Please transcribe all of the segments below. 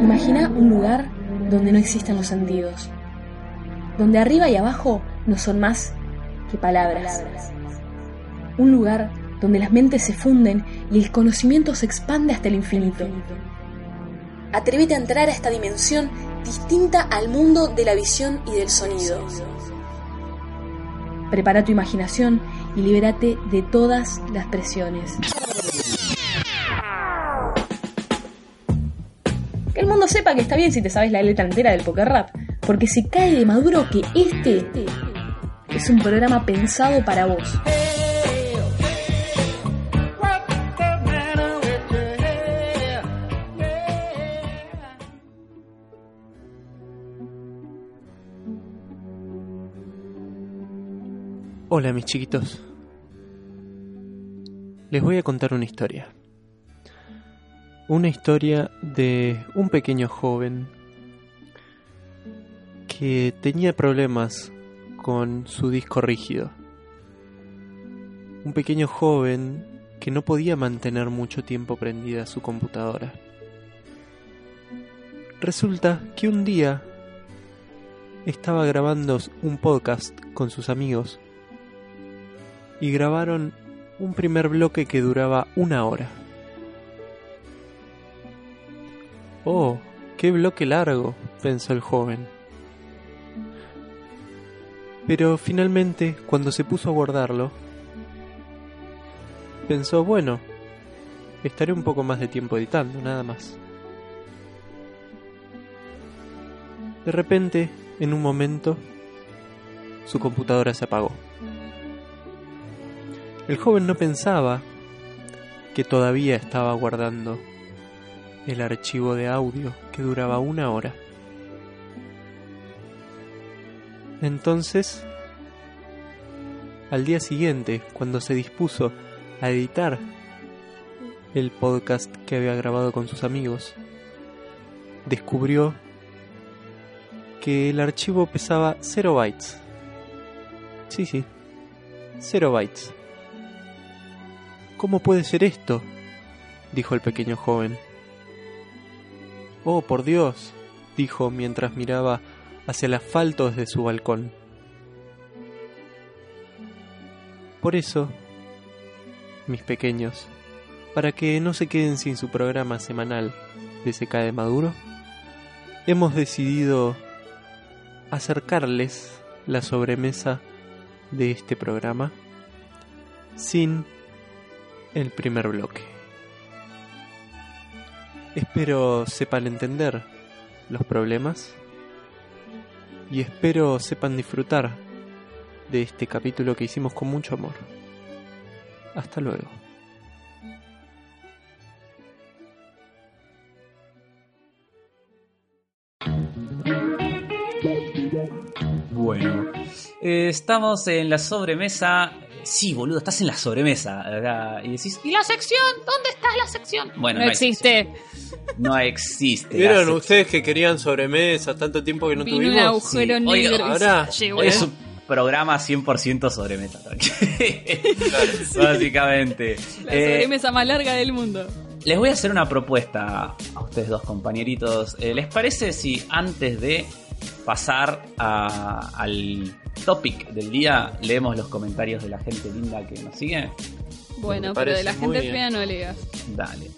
Imagina un lugar donde no existen los sentidos, donde arriba y abajo no son más que palabras. Un lugar donde las mentes se funden y el conocimiento se expande hasta el infinito. Atrévete a entrar a esta dimensión distinta al mundo de la visión y del sonido. Prepara tu imaginación y libérate de todas las presiones. Mundo sepa que está bien si te sabes la letra entera del poker rap, porque se cae de maduro que este es un programa pensado para vos. Hola mis chiquitos. Les voy a contar una historia. Una historia de un pequeño joven que tenía problemas con su disco rígido. Un pequeño joven que no podía mantener mucho tiempo prendida su computadora. Resulta que un día estaba grabando un podcast con sus amigos y grabaron un primer bloque que duraba una hora. Oh, qué bloque largo, pensó el joven. Pero finalmente, cuando se puso a guardarlo, pensó, bueno, estaré un poco más de tiempo editando, nada más. De repente, en un momento, su computadora se apagó. El joven no pensaba que todavía estaba guardando el archivo de audio que duraba una hora. Entonces, al día siguiente, cuando se dispuso a editar el podcast que había grabado con sus amigos, descubrió que el archivo pesaba 0 bytes. Sí, sí, 0 bytes. ¿Cómo puede ser esto? dijo el pequeño joven. Oh, por Dios, dijo mientras miraba hacia el asfalto desde su balcón. Por eso, mis pequeños, para que no se queden sin su programa semanal de Se cae Maduro, hemos decidido acercarles la sobremesa de este programa sin el primer bloque. Espero sepan entender los problemas y espero sepan disfrutar de este capítulo que hicimos con mucho amor. Hasta luego. Bueno, eh, estamos en la sobremesa sí, boludo, estás en la sobremesa. Y decís, ¿y la sección? ¿Dónde está la sección? Bueno, no, existe. No existe. ¿Vieron ustedes que querían sobremesa tanto tiempo que no Vino tuvimos? un agujero negro. ahora hoy es un programa 100% sobremesa. Básicamente. La sobremesa más larga del mundo. Les voy a hacer una propuesta a ustedes dos compañeritos. Eh, ¿Les parece si antes de pasar al topic del día, leemos los comentarios de la gente linda que nos sigue. Bueno, pero de la gente fea no leas. Dale.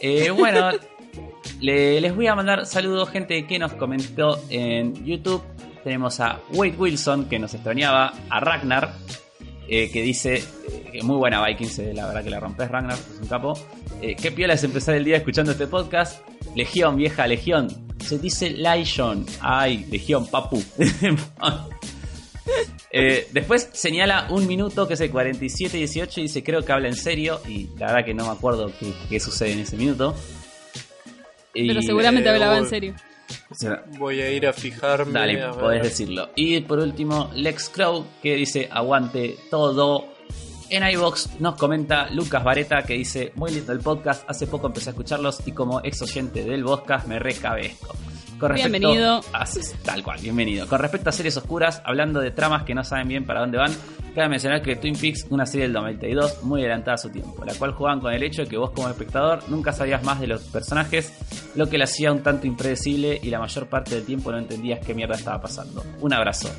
Eh, bueno, les voy a mandar saludos, gente que nos comentó en YouTube. Tenemos a Wade Wilson, que nos extrañaba, a Ragnar, eh, que dice que muy buena Vikings, la verdad que la rompes, Ragnar, es un capo. Eh, qué piola es empezar el día escuchando este podcast. Legión, vieja Legión. Se dice Legion. Ay, Legión, papu. Eh, después señala un minuto que es el 47 18 y dice creo que habla en serio y la verdad que no me acuerdo qué, sucede en ese minuto. Pero seguramente eh, hablaba en serio. voy a ir a fijarme. Dale, podés decirlo. Y por último, Lex Crow que dice aguante todo. En iBox nos comenta Lucas Vareta que dice muy lindo el podcast, hace poco empecé a escucharlos y como ex oyente del podcast me bienvenido. tal cual, bienvenido. Con respecto a series oscuras, hablando de tramas que no saben bien para dónde van, cabe mencionar que Twin Peaks, una serie del 92 muy adelantada a su tiempo, la cual jugaban con el hecho de que vos como espectador nunca sabías más de los personajes, lo que la hacía un tanto impredecible y la mayor parte del tiempo no entendías qué mierda estaba pasando. Un abrazo.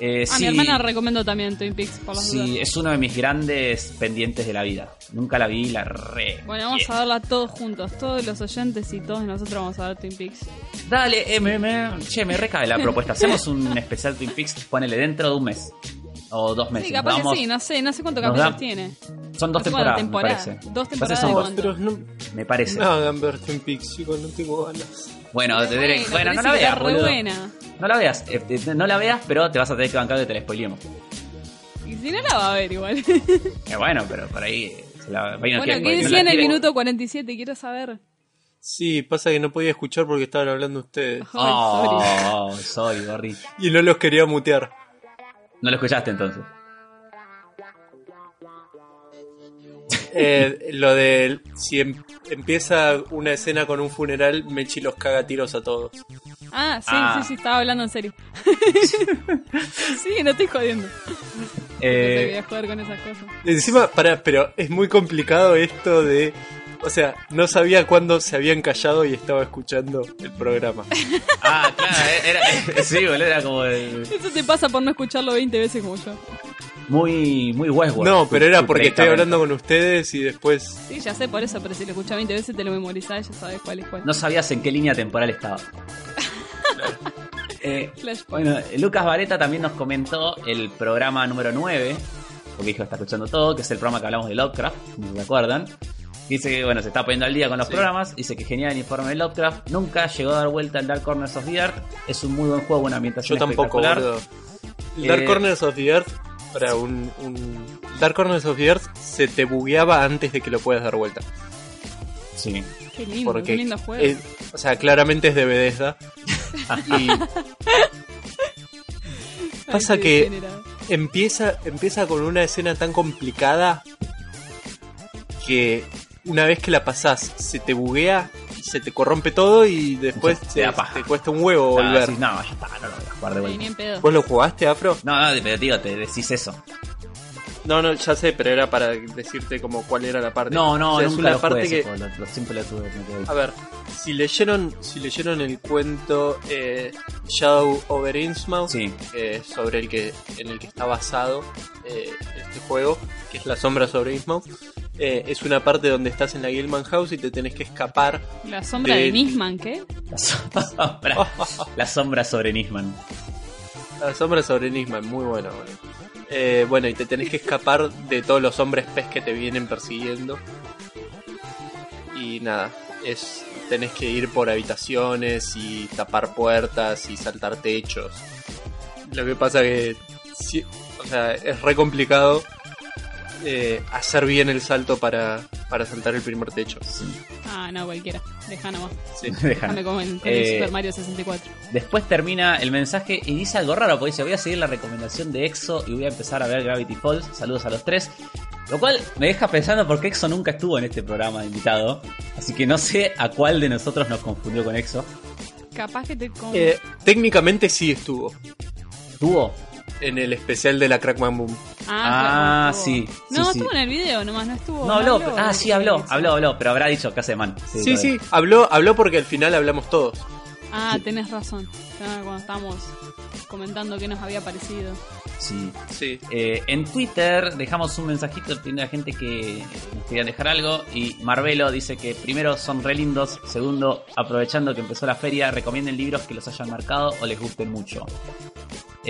Eh, a mi hermana recomiendo también Twin Peaks por las Sí, es uno de mis grandes pendientes de la vida. Nunca la vi, la re. Bueno, vamos a verla todos juntos, todos los oyentes y todos nosotros vamos a ver Twin Peaks. Dale, eh, me, che, me recae la propuesta. Hacemos un especial Twin Peaks, ponele dentro de un mes. O dos meses. Sí, capaz que sí, no sé, no sé cuánto capítulos tiene. Son dos temporadas, me parece. Dos temporadas. no, me parece. No hagan ver Twin Peaks, chicos, no tengo ganas. Bueno, te diré, bueno, no la veas. Buena. No la veas, eh, eh, no la veas, pero te vas a tener que bancar que te la spoilemos. Y si no la va a ver igual. Eh, bueno, pero por ahí Bueno, ¿qué decía en el minuto 47? Quiero saber. Sí, pasa que no podía escuchar porque estaban hablando ustedes. Oh, sorry, sorry Y no los quería mutear. ¿No lo escuchaste entonces? Eh, lo de si em, empieza una escena con un funeral, Mechi los caga tiros a todos. Ah, sí, ah. sí, sí, estaba hablando en serio. sí, no estoy jodiendo. Eh, jugar con esas cosas. Encima, para, pero es muy complicado esto de. O sea, no sabía cuándo se habían callado y estaba escuchando el programa. ah, claro, era, sí, boludo, era como el... Eso te pasa por no escucharlo 20 veces como yo muy, muy Westworld. No, pero era porque estoy hablando con ustedes y después. Sí, ya sé por eso, pero si lo escuchas 20 veces te lo memorizás, ya sabes cuál es cuál. No sabías en qué línea temporal estaba. eh, bueno, Lucas Vareta también nos comentó el programa número 9, porque dijo está escuchando todo, que es el programa que hablamos de Lovecraft, no me acuerdan. Dice que bueno, se está poniendo al día con los programas. Dice que genial el informe de Lovecraft. Nunca llegó a dar vuelta al Dark Corners of the Earth. Es un muy buen juego, una ambientación Yo tampoco, Dark eh, Corners of the Earth para un, Dark Corners of the Earth se te bugueaba antes de que lo puedas dar vuelta. Sí. Qué lindo, qué lindo juego. o sea, claramente es de Bethesda. y pasa que empieza, empieza con una escena tan complicada que una vez que la pasás se te buguea, se te corrompe todo y después te, cuesta un huevo volver. no, ya está, no lo voy a jugar de vuelta. ¿Vos lo jugaste, Afro? No, no, pero digo, te decís eso. No, no, ya sé, pero era para decirte como cuál era la parte. No, no, es una parte que siempre tuve. A ver, si leyeron, si leyeron el cuento eh, Shadow over Innsmouth, eh, sobre el que en el que está basado eh, este juego, que es la sombra sobre Innsmouth, eh, es una parte donde estás en la Gilman House y te tenés que escapar. ¿La sombra de, Nisman qué? La sombra, la sombra sobre Nisman. La sombra sobre Nisman, muy bueno. Eh, bueno, y te tenés que escapar de todos los hombres pez que te vienen persiguiendo. Y nada, es tenés que ir por habitaciones y tapar puertas y saltar techos. Lo que pasa que o sea, es re complicado eh, hacer bien el salto para, para saltar el primer techo. Ah, no, cualquiera. Deja nomás. Sí. Déjame como en, eh, Super Mario 64. Después termina el mensaje y dice algo raro, porque dice, voy a seguir la recomendación de EXO y voy a empezar a ver Gravity Falls. Saludos a los tres. Lo cual me deja pensando porque EXO nunca estuvo en este programa de invitado. Así que no sé a cuál de nosotros nos confundió con EXO. Capaz que te... Eh, técnicamente sí estuvo. ¿Estuvo? En el especial de la Crackman Boom. Ah, ah sí. No, estuvo en el video nomás, no estuvo. No habló, ah, sí, habló, habló, habló, pero habrá dicho que hace man. Sí, sí, habló, habló porque al final hablamos todos. Ah, tenés razón. Cuando estábamos comentando qué nos había parecido. Sí. sí. Eh, en Twitter dejamos un mensajito de la gente que nos querían dejar algo. Y Marvelo dice que primero son re lindos. Segundo, aprovechando que empezó la feria, recomienden libros que los hayan marcado o les gusten mucho.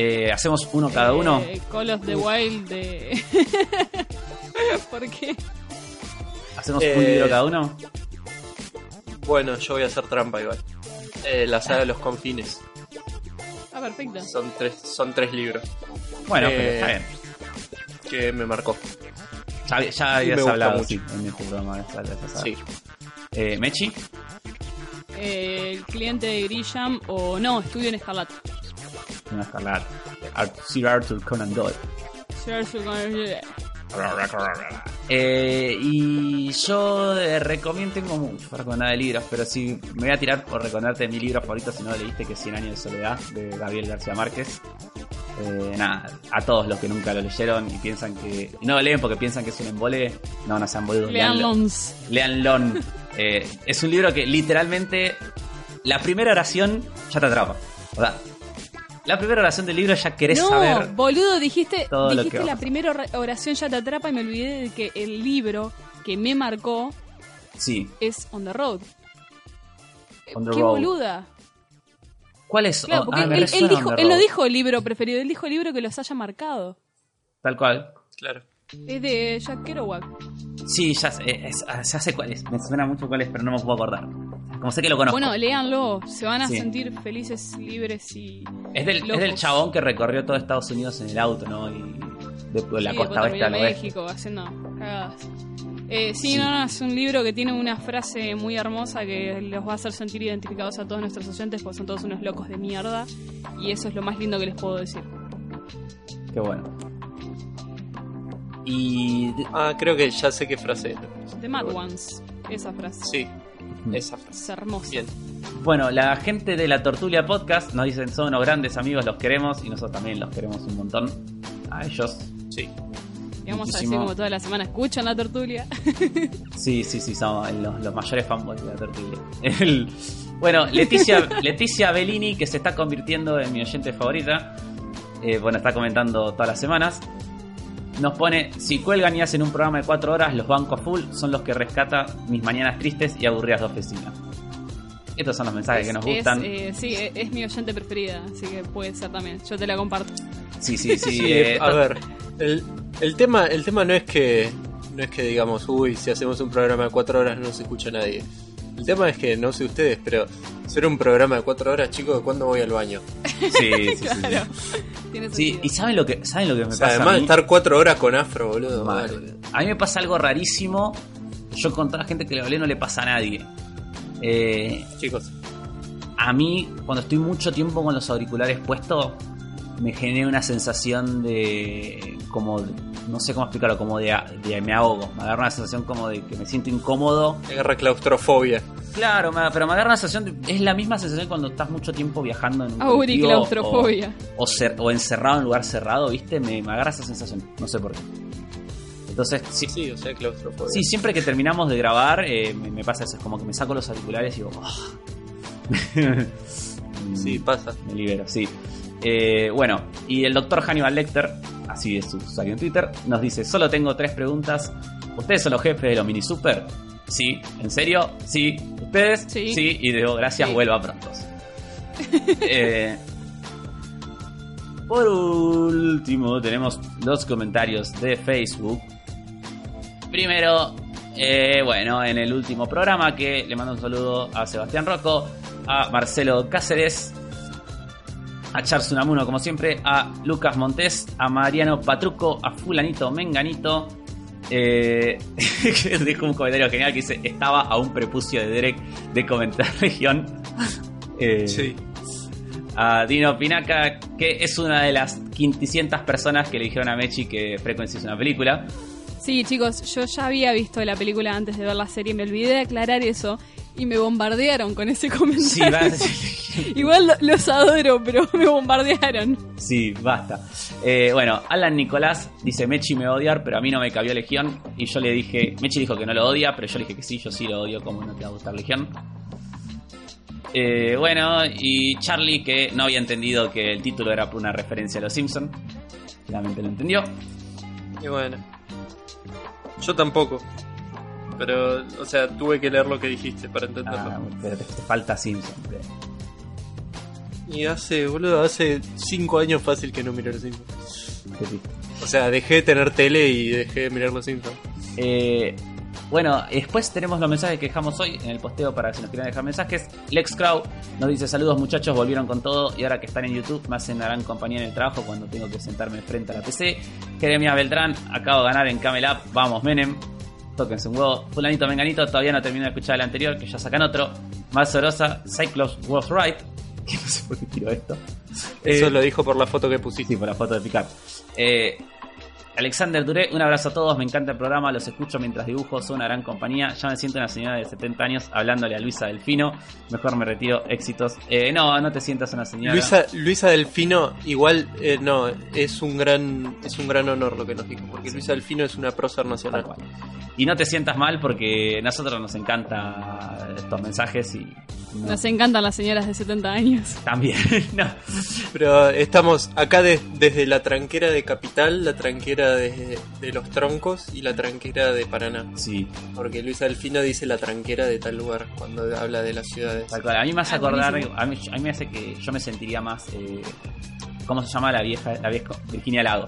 Eh, ¿Hacemos uno cada uno? Eh, Call of the Wild de... ¿Por qué? ¿Hacemos un libro cada uno? Bueno, yo voy a hacer trampa igual. la saga de los confines. Ah, perfecto. Son tres, son tres libros. Bueno, pero está bien. Que me marcó. Ya, ya habías hablado sí, en este programa. Sí. Eh, ¿Mechi? Eh, el cliente de Grisham o no, Estudio en Escarlata. En Escarlata. Sir Arthur Conan Doyle. Sir Arthur Conan Doyle. Eh, y yo recomiendo, tengo mucho para recomendar de libros, pero si me voy a tirar por recomendarte mi libro favorito, si no lo leíste, que es 100 años de soledad, de Gabriel García Márquez. Eh, nada, a todos los que nunca lo leyeron y piensan que. no lo leen porque piensan que es un embole, no, no sean boludos. Leanlo. Leanlo. Eh, es un libro que literalmente la primera oración ya te atrapa. O sea, la primera oración del libro ya querés no, saber. boludo, dijiste, dijiste la primera oración ya te atrapa y me olvidé de que el libro que me marcó sí. es On the Road. Qué boluda. ¿Cuál es? Claro, porque ah, él, dijo, él no dijo el libro preferido, él dijo el libro que los haya marcado. Tal cual. Claro. Es de Jack Kerouac. Sí, ya sé, ya sé cuál es. Me suena mucho cuál es, pero no me puedo acordar. Como sé que lo conozco. Bueno, léanlo. Se van a sentir felices, libres y. Es del, es del chabón que recorrió todo Estados Unidos en el auto, ¿no? Y de, la costa oeste al México, haciendo cagadas. Eh, sí, no, no, es un libro que tiene una frase muy hermosa que los va a hacer sentir identificados a todos nuestros oyentes, porque son todos unos locos de mierda. Y eso es lo más lindo que les puedo decir. Qué bueno. Y. Ah, creo que ya sé qué frase es. The Mad Ones, esa frase. Sí, esa frase. Es hermosa. Bien. Bueno, la gente de la Tortulia Podcast nos dicen son unos grandes amigos, los queremos y nosotros también los queremos un montón. A ellos. Sí. Y vamos a decir como toda la semana, escuchan la Tortulia. sí, sí, sí, somos los, mayores fanboys de la Tortulia. bueno, Leticia, Leticia Bellini, que se está convirtiendo en mi oyente favorita. Eh, bueno, está comentando todas las semanas nos pone, si cuelgan y hacen un programa de cuatro horas, los bancos full son los que rescata mis mañanas tristes y aburridas de oficina. Estos son los mensajes que nos gustan. Eh, sí, e, es, mi oyente preferida, así que puede ser también. Yo te la comparto. Sí, sí, sí. Eh, a ver, el, el, tema, el tema no es que no es que digamos, uy, si hacemos un programa de cuatro horas no se escucha nadie. El tema es que no sé ustedes, pero ser un programa de cuatro horas, chicos, ¿cuándo voy al baño? Sí, sí, sí. Sí. y ¿saben lo que, ¿saben lo que me pasa? Además de estar cuatro horas con afro, boludo. A mí me pasa algo rarísimo. Yo con toda la gente que le hablé no le pasa a nadie. Eh, chicos. A mí, cuando estoy mucho tiempo con los auriculares puestos, me genera una sensación de. como no sé cómo explicarlo, como de, me ahogo. Me agarra una sensación como de que me siento incómodo. Me agarra claustrofobia. Claro, pero me agarra una sensación, es la misma sensación cuando estás mucho tiempo viajando en un claustrofobia. O, o, encerrado en un lugar cerrado, ¿viste? Me, agarra esa sensación, no sé por qué. Entonces, sí, sí, o sea, claustrofobia. Sí, siempre que terminamos de grabar, eh, me, pasa eso, es como que me saco los auriculares y digo, ah". sí, pasa. Me libero, sí. Eh, bueno, y el doctor Hannibal Lecter, así es su usuario en Twitter, nos dice: Solo tengo tres preguntas. ¿Ustedes son los jefes de los mini super? Sí, ¿en serio? Sí. ¿Ustedes? Sí. sí. Y digo, gracias, vuelva pronto. Eh, por último, tenemos los comentarios de Facebook. Primero, eh, bueno, en el último programa que le mando un saludo a Sebastián Rocco, a Marcelo Cáceres, a Charles Unamuno, como siempre, a Lucas Montes, a Mariano Patruco, a Fulanito Menganito. Eh, dijo un comentario genial que dice: Estaba a un prepucio de Derek de comentar región. Eh, sí. A Dino Pinaca, que es una de las 500 personas que le dijeron a Mechi que Frequency es una película. Sí, chicos, yo ya había visto la película antes de ver la serie, me olvidé de aclarar eso y me bombardearon con ese comentario. Sí, Igual los adoro, pero me bombardearon. Sí, basta. Eh, bueno, Alan Nicolás dice, Mechi me va a odiar, pero a mí no me cabió Legión. Y yo le dije, Mechi dijo que no lo odia, pero yo le dije que sí, yo sí lo odio, como no te va a gustar Legión. Eh, bueno, y Charlie que no había entendido que el título era una referencia a los Simpsons. Finalmente lo entendió. Y bueno. Yo tampoco. Pero, o sea, tuve que leer lo que dijiste para entenderlo. Ah, pero te, falta Simpson. Y hace, boludo, hace 5 años fácil que no miré los Simpsons. O sea, dejé de tener tele y dejé de mirar los Simpsons. Eh, bueno, después tenemos los mensajes que dejamos hoy en el posteo para si nos quieren dejar mensajes. Lex Crow nos dice saludos muchachos, volvieron con todo y ahora que están en YouTube me hacen gran compañía en el trabajo cuando tengo que sentarme frente a la PC. Jeremia Beltrán, acabo de ganar en Camel Up, vamos Menem tóquense un huevo. Fulanito Menganito, todavía no termino de escuchar el anterior, que ya sacan otro. Más Sorosa, Cyclops was right. Que no sé por qué tiro esto. Eso eh, lo dijo por la foto que pusiste. Sí, por la foto de Picard. Eh, Alexander Duré, un abrazo a todos, me encanta el programa, los escucho mientras dibujo, son una gran compañía. Ya me siento una señora de 70 años hablándole a Luisa Delfino. Mejor me retiro, éxitos. Eh, no, no te sientas una señora. Luisa, Luisa Delfino, igual, eh, no, es un gran es un gran honor lo que nos dijo, porque Luisa Delfino es una prócer nacional. Y no te sientas mal porque a nosotros nos encanta estos mensajes y no, Nos encantan las señoras de 70 años. también. no. Pero estamos acá de- desde la tranquera de Capital, la tranquera de, de Los Troncos y la tranquera de Paraná. Sí, Porque Luisa Delfino dice la tranquera de tal lugar cuando habla de las ciudades. tal cual. A mí me hace Ah, acordar, a mí, a mí me hace que yo me sentiría más. eh, ¿Cómo se llama la vieja? La vieja Virginia Lago.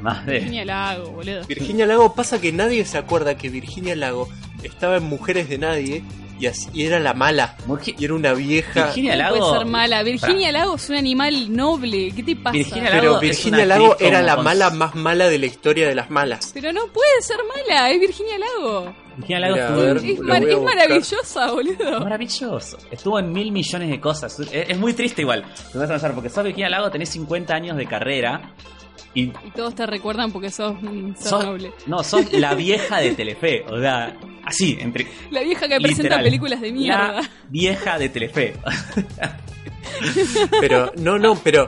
Más de. Virginia Lago, boludo. Virginia Lago pasa que nadie se acuerda que Virginia Lago estaba en Mujeres de Nadie y, así, y era la mala. Y era una vieja. Virginia No Lago. puede ser mala. Virginia Lago es un animal noble. ¿Qué te pasa? Virginia Pero Lago es Virginia Lago era la mala más mala de la historia de las malas. Pero no puede ser mala. Es Virginia Lago. Virginia Lago Mira, estuvo ver. Es, mar- es maravillosa, boludo. Maravilloso. Estuvo en mil millones de cosas. Es, es muy triste igual. Te vas a pensar, porque sos Virginia Lago, tenés 50 años de carrera. Y Y todos te recuerdan porque sos un ser sos, noble. no, sos la vieja de Telefe. O sea, así, entre. La vieja que presenta películas de mierda. La vieja de Telefe. Pero, no, no, pero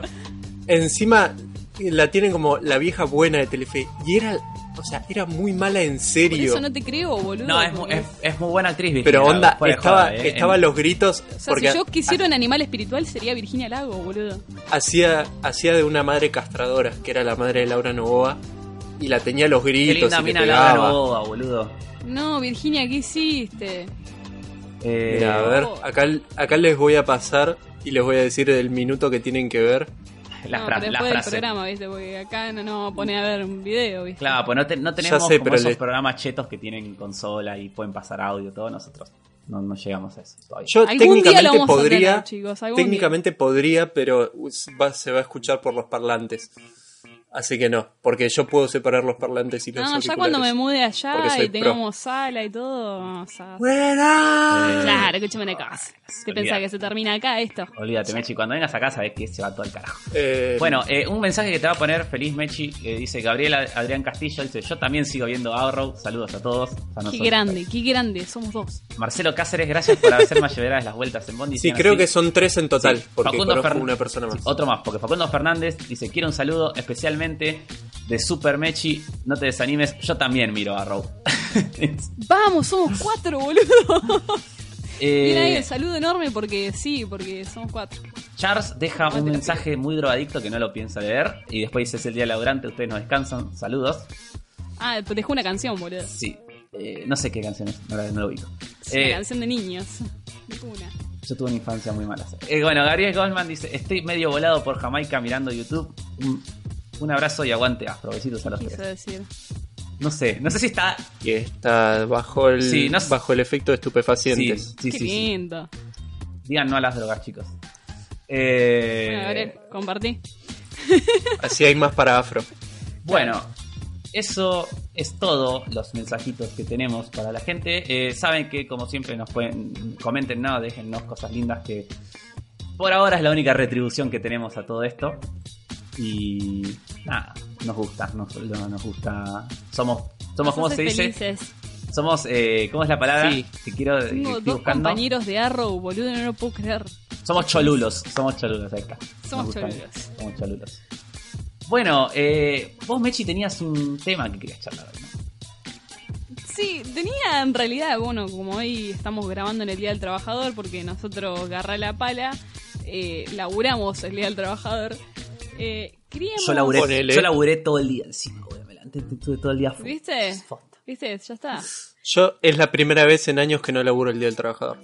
encima la tienen como la vieja buena de Telefe. Y era, o sea, era muy mala en Por serio. eso no te creo, boludo. No, es, es, es muy buena actriz, Virginia Pero Lago, onda, de estaba, joda, eh. estaba En- los gritos O sea, porque si yo quisiera un animal espiritual sería Virginia Lago, boludo. hacía, hacía de una madre castradora, que era la madre de Laura Novoa, y la tenía los Qué gritos linda y le mina la pegaba. Novoa, boludo. No, Virginia, ¿qué hiciste? Eh, Mira, a ver, acá, acá les voy a pasar y les voy a decir el minuto que tienen que ver. La, no, fra- pero la del frase. programa, ¿viste? Porque acá no nos vamos a ver un video, ¿viste? Claro, pues no, te- no tenemos sé, como pero esos le- programas chetos que tienen consola y pueden pasar audio, todo nosotros. No, no llegamos a eso todavía. Yo Algún día técnicamente lo vamos a podría, tener, chicos, algún técnicamente podría, pero va- se va a escuchar por los parlantes. Así que no, porque yo puedo separar los parlantes y los No, ya cuando me mude allá y tengamos sala y todo, vamos a... ¡Buena! Claro, escúchame cosa. ¿Te Olvidate. pensás que se termina acá esto? Olvídate, Mechi, cuando vengas acá sabes que se va todo al carajo. Eh, Bueno, eh, un mensaje que te va a poner feliz Mechi, eh, dice Gabriela Adrián Castillo, dice yo también sigo viendo Arrow, saludos a todos. A Qué grande, qué grande, somos dos. Marcelo Cáceres, gracias por hacerme llevar las vueltas en Bondi. sí, creo así. que son tres en total, Sí, porque Facundo conozco Fern- una persona más. Sí, otro más, porque Facundo Fernández dice: Quiero un saludo especialmente de Super Mechi. No te desanimes, yo también miro a Arrow. Vamos, somos cuatro, boludo. Eh, ahí el saludo enorme porque sí, porque somos cuatro. Charles deja No un mensaje muy drogadicto que no lo piensa leer. Y después dice: Es el día laburante, ustedes no descansan. Saludos. Ah, dejó una canción, boludo. Sí, eh, no sé qué canción es, no, lo ubico. Es Eh, una canción de niños. Una. Yo tuve una infancia muy mala. Eh, bueno, Gabriel Goldman dice: Estoy medio volado por Jamaica mirando YouTube. Un, un abrazo y aguante afro. Besitos a los tres. decir. No sé, no sé si está. Que está bajo el, Sí, no sé. bajo el efecto de Sí, estupefacientes. sí, Qué sí, sí. lindo. Digan no a las drogas, chicos. Eh, Bueno, Gabriel, compartí. Así hay más para afro. bueno, eso es todo los mensajitos que tenemos para la gente. Eh, saben que, como siempre, nos pueden comenten, no, déjennos cosas lindas que por ahora es la única retribución que tenemos a todo esto. Y nada, nos gusta, nos, no- nos gusta. Somos, somos ¿cómo se hace dice? felices. Somos, eh, ¿cómo es la palabra? Sí. Que quiero Tengo estoy dos buscando. compañeros de Arrow, boludo, no lo puedo creer. Somos cholulos, somos cholulos, ahí está. Somos cholulos. Somos cholulos. Bueno, eh, vos, Mechi, tenías un tema que querías charlar hoy, ¿no? Sí, tenía en realidad, bueno, como hoy estamos grabando en el Día del Trabajador, porque nosotros Garra la Pala, eh, laburamos el Día del Trabajador. Eh, queríamos... Yo laburé, Ponele. yo laburé todo el día encima, güey, estuve todo el día full. ¿Viste? Foto. ¿Viste? Ya está. Yo es la primera vez en años que no laburo el Día del Trabajador.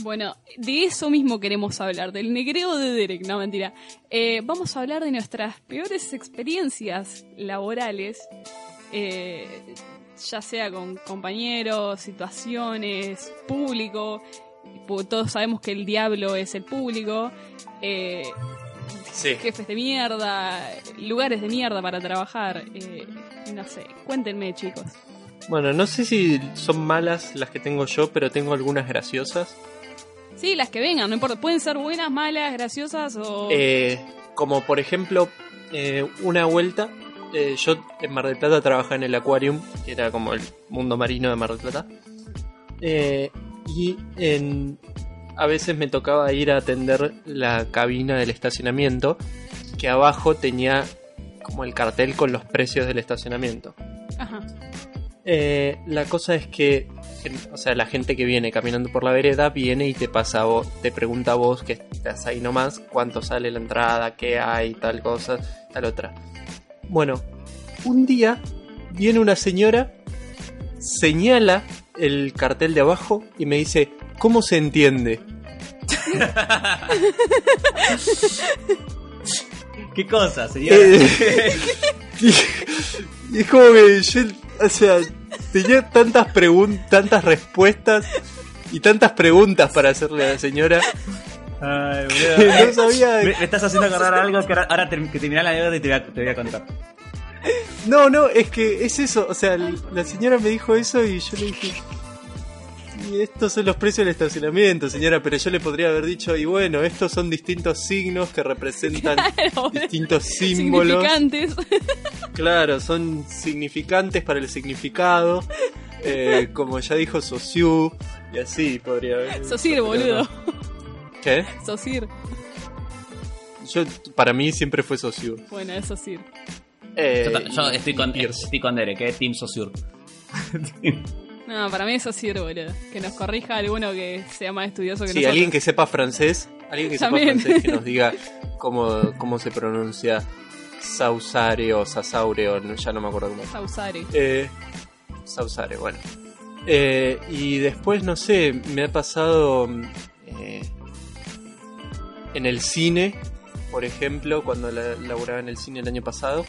Bueno, de eso mismo queremos hablar, del negreo de Derek, no mentira. Eh, vamos a hablar de nuestras peores experiencias laborales, eh, ya sea con compañeros, situaciones, público. Todos sabemos que el diablo es el público. eh, Sí. jefes de mierda, lugares de mierda para trabajar. eh, no sé, cuéntenme, chicos. Bueno, no sé si son malas las que tengo yo, pero tengo algunas graciosas. Sí, las que vengan, no importa. Pueden ser buenas, malas, graciosas o. Eh, como por ejemplo, eh, una vuelta eh, yo en Mar del Plata trabajaba en el Aquarium, que era como el mundo marino de Mar del Plata. Y en, a veces me tocaba ir a atender la cabina del estacionamiento, que abajo tenía como el cartel con los precios del estacionamiento. Ajá. Eh, la cosa es que, o sea, la gente que viene caminando por la vereda viene y te pasa a vos, te pregunta a vos que estás ahí nomás, cuánto sale la entrada, qué hay, tal cosa, tal otra. Bueno, un día viene una señora, señala el cartel de abajo y me dice, ¿cómo se entiende? ¿Qué cosa, señora? Eh, es como que yo, o sea, tenía tantas preguntas, tantas respuestas y tantas preguntas para hacerle a la señora. Ay, que no sabía. Me, me estás haciendo acordar algo que ahora, ahora term- que la anécdota y te voy, a, te voy a contar. No, no, es que es eso. O sea, la señora me dijo eso y yo le dije. Y estos son los precios del estacionamiento, señora, pero yo le podría haber dicho, y bueno, estos son distintos signos que representan Claro, distintos símbolos. significantes. Claro, son significantes para el significado. eh, como ya dijo Sosiu, y así podría haber. Sosir, boludo. no. ¿Qué? Sosir. Yo, para mí siempre fue Sosiu. Bueno, es Sosir. Eh, Yo, estoy, con, estoy con Derek, ¿eh? Team Sosur. No, para mí es Sosir, boludo. Que nos corrija alguno que sea más estudioso que Sí, nosotros. alguien que sepa francés, alguien que También. sepa francés que nos diga cómo, cómo se pronuncia Sausare o Sasaure o ya no me acuerdo cómo. Sausare. Eh, Sausare, bueno. Eh, y después, no sé, me ha pasado eh, en el cine, por ejemplo, cuando la, laburaba en el cine el año pasado,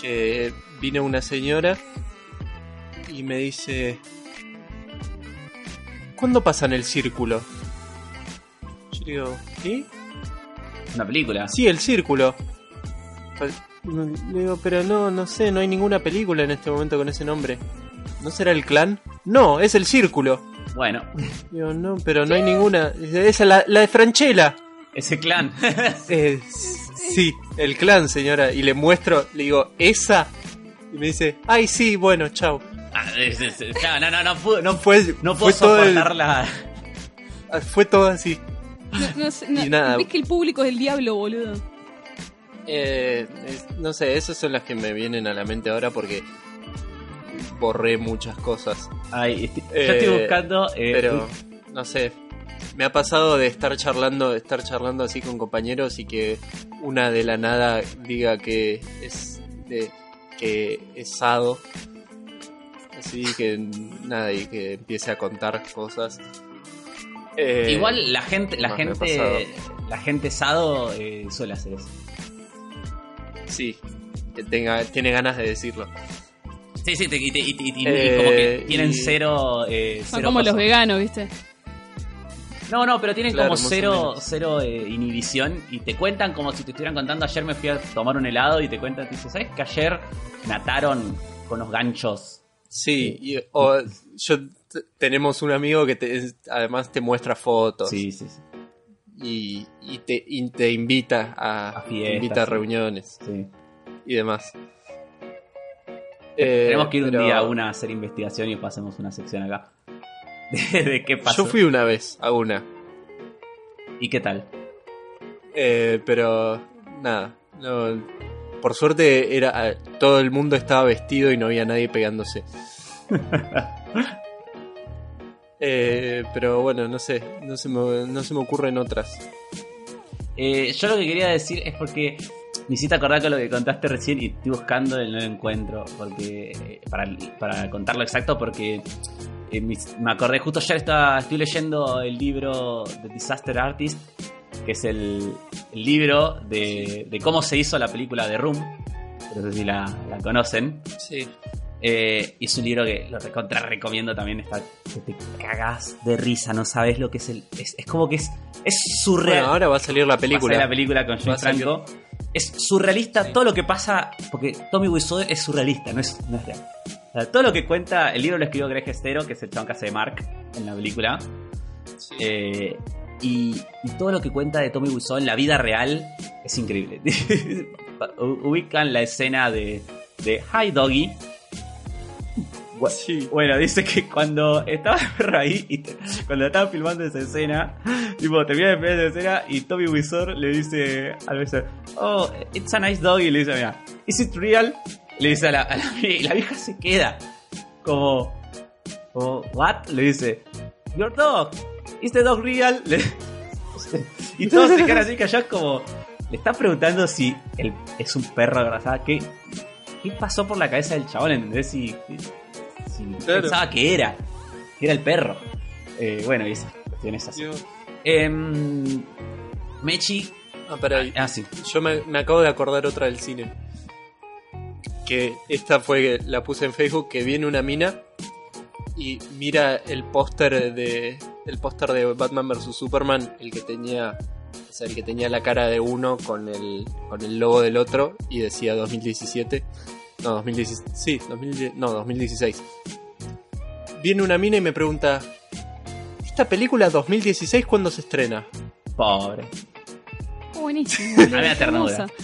que vino una señora y me dice, ¿cuándo pasan el círculo? Yo digo, ¿qué? Una película. Sí, el círculo. Pues, Le digo, pero no, no sé, no hay ninguna película en este momento con ese nombre. ¿No será el clan? No, es el círculo. Bueno, Digo, no, pero no hay ninguna. Esa, la, la de Franchella. ese clan. Eh, sí, el clan, señora. Y le muestro, le digo, ¿esa? Y me dice, ay, sí, bueno, chao. Es- es- es- no, no, no, no, puedo, no, Fue, no puedo fue todo el- la. fue todo así. No, no sé, no- Y nada. ¿Ves que el público es el diablo, boludo? Eh, es- no sé, esas son las que me vienen a la mente ahora porque borré muchas cosas. Ay, estoy- Eh, yo estoy buscando. eh, Pero, no sé. Me ha pasado de estar charlando, de estar charlando así con compañeros y que una de la nada diga que es de, que es sado. Así que nada, y que empiece a contar cosas. Eh, Igual la gente, la me gente, la gente sado eh, suele hacer eso. Sí, que tenga, tiene ganas de decirlo. Sí, sí, te- y, te- y- y- y- y Eh, como que tienen y- cero. eh, Son cero como los veganos, ¿viste? No, no, pero tienen Claro, como cero, cero eh, inhibición y te cuentan como si te estuvieran contando. Ayer me fui a tomar un helado y te cuentan, te dice, ¿sabes que ayer nataron con los ganchos? Sí, y- o yo tenemos un amigo que te- además te muestra fotos. Sí, sí, sí. y, y te, y te invita a, A te fiestas, invita a reuniones sí. y demás. Eh, Tenemos que ir un día a una a hacer investigación y pasemos una sección acá. De, de qué pasó. Yo fui una vez a una, ¿Y qué tal? eh, pero nada, no, por suerte era eh, todo el mundo estaba vestido y no había nadie pegándose. Eh, pero bueno, no sé, no se me, no se me ocurren otras. Eh, yo lo que quería decir es porque me hiciste acordar con lo que contaste recién y estoy buscando no lo encuentro. Porque, eh, para, para contarlo exacto, porque eh, me, me acordé, justo ayer estaba, estoy leyendo el libro The Disaster Artist, que es el, el libro de, de cómo se hizo la película de Room. No sé si la, la conocen. Sí. Eh, es un libro que lo recontra recomiendo también. Está, que te cagas de risa, no sabes lo que es el. Es, es como que es, es surreal. Bueno, ahora va a salir la Va a película. salir la película con James. Franco. Es surrealista Sí. todo lo que pasa, porque Tommy Wiseau es surrealista, no es, no es real. O sea, todo lo que cuenta, el libro lo escribió Greg Estero, que es el chabón que hace de Mark en la película. Sí. Eh, y, y todo lo que cuenta de Tommy Wiseau en la vida real es increíble. Ubican la escena de, de Hi Doggy. Sí. Bueno, dice que cuando estaba el perro ahí, y te- cuando estaban filmando esa escena, tipo, termina de filmar esa escena y Tommy Wiseau le dice al veces, oh, it's a nice dog, y le dice, mira, is it real? Le dice a la, a la y la vieja se queda como, como, what? Le dice, your dog, is the dog real? Y todos se quedan así callados como, le está preguntando si el- es un perro de verdad, ¿qué, ¿qué pasó por la cabeza del chabón? ¿Entendés? Si, si Claro. pensaba que era, que era el perro. Eh, bueno, y esas cuestiones así. Em, Mechi. Ah, pará, ahí. Ah, sí. Yo me, me acabo de acordar otra del cine. Que esta fue, la puse en Facebook, que viene una mina y mira el póster de el póster de Batman vs Superman, el que tenía o sea, el que tenía la cara de uno con el con el logo del otro y decía 2017. No, 2016. Sí, 2010 no, 2016. Viene una mina y me pregunta, ¿esta película 2016 cuándo se estrena? Pobre. Buenísimo. A qué ternura.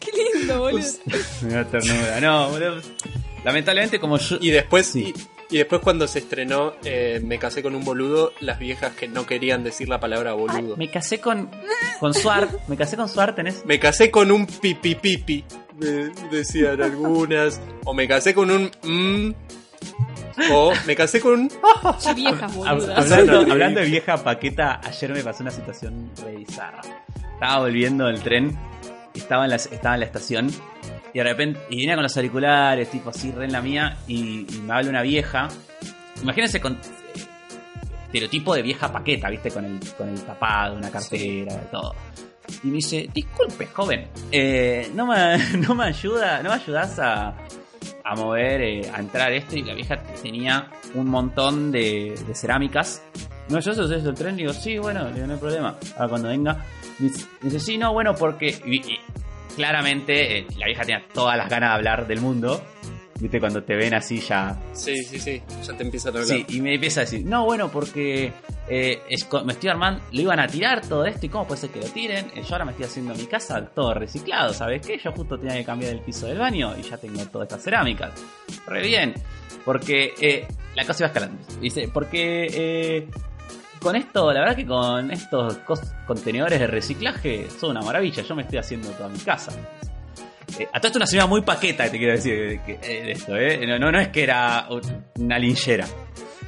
Qué lindo, boludo. Me da ternura. No, boludo. Lamentablemente, como yo. Y después, Sí. y, y después cuando se estrenó eh, Me casé con un boludo, las viejas que no querían decir la palabra boludo. Me casé con. Con Suar. Me casé con Suar, tenés. Me casé con un pipi pipi, de- decían algunas. O me casé con un mm, o me casé con un Qué viejas, Hab- boludas. Hablando, hablando de vieja paqueta, ayer me pasó una situación re bizarra. Estaba volviendo del tren, estaba en la, estaba en la estación y de repente y venía con los auriculares, tipo así, re en la mía, y, y me habla una vieja. Imagínense con estereotipo de vieja paqueta, ¿viste? Con el, con el tapado, una cartera, todo. Y me dice, disculpe, joven, eh, no, me, no me ayuda, no me ayudas a, a mover, eh, a entrar esto. Y la vieja tenía un montón de, de cerámicas. No, yo sé el tren, digo, sí, bueno, no hay problema. Ahora cuando venga, dice, me dice, sí, no, bueno, porque. y- y claramente eh, la vieja tenía todas las ganas de hablar del mundo. Viste, cuando te ven así ya Sí, sí, sí, ya te empiezan a hablar. Sí, y me empieza a decir, no, bueno, porque eh, me estoy armando, lo iban a tirar todo esto y cómo puede ser que lo tiren. Eh, yo ahora me estoy haciendo mi casa todo reciclado, ¿sabes qué? Yo justo tenía que cambiar el piso del baño y ya tengo todas estas cerámicas. Re bien, porque eh, la cosa iba escalando. Dice, porque eh, con esto, la verdad que con estos contenedores de reciclaje son una maravilla. Yo me estoy haciendo toda mi casa. Eh, a todo esto una señora muy paqueta, te quiero decir, que, eh, de esto, ¿eh? No, no, no es que era un- una linchera.